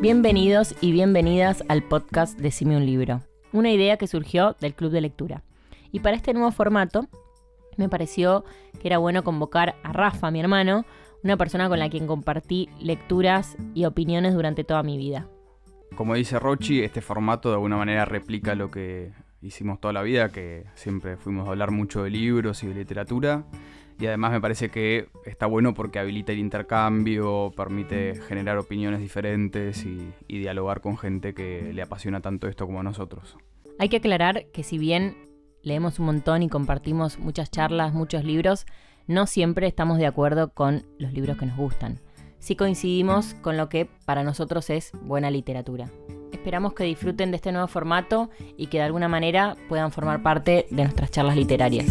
Bienvenidos y bienvenidas al podcast Decime un libro, una idea que surgió del Club de Lectura. Y para este nuevo formato me pareció que era bueno convocar a Rafa, mi hermano, una persona con la quien compartí lecturas y opiniones durante toda mi vida. Como dice Rochi, este formato de alguna manera replica lo que hicimos toda la vida, que siempre fuimos a hablar mucho de libros y de literatura. Y además me parece que está bueno porque habilita el intercambio, permite generar opiniones diferentes y, y dialogar con gente que le apasiona tanto esto como a nosotros. Hay que aclarar que si bien leemos un montón y compartimos muchas charlas, muchos libros, no siempre estamos de acuerdo con los libros que nos gustan. Sí coincidimos con lo que para nosotros es buena literatura. Esperamos que disfruten de este nuevo formato y que de alguna manera puedan formar parte de nuestras charlas literarias.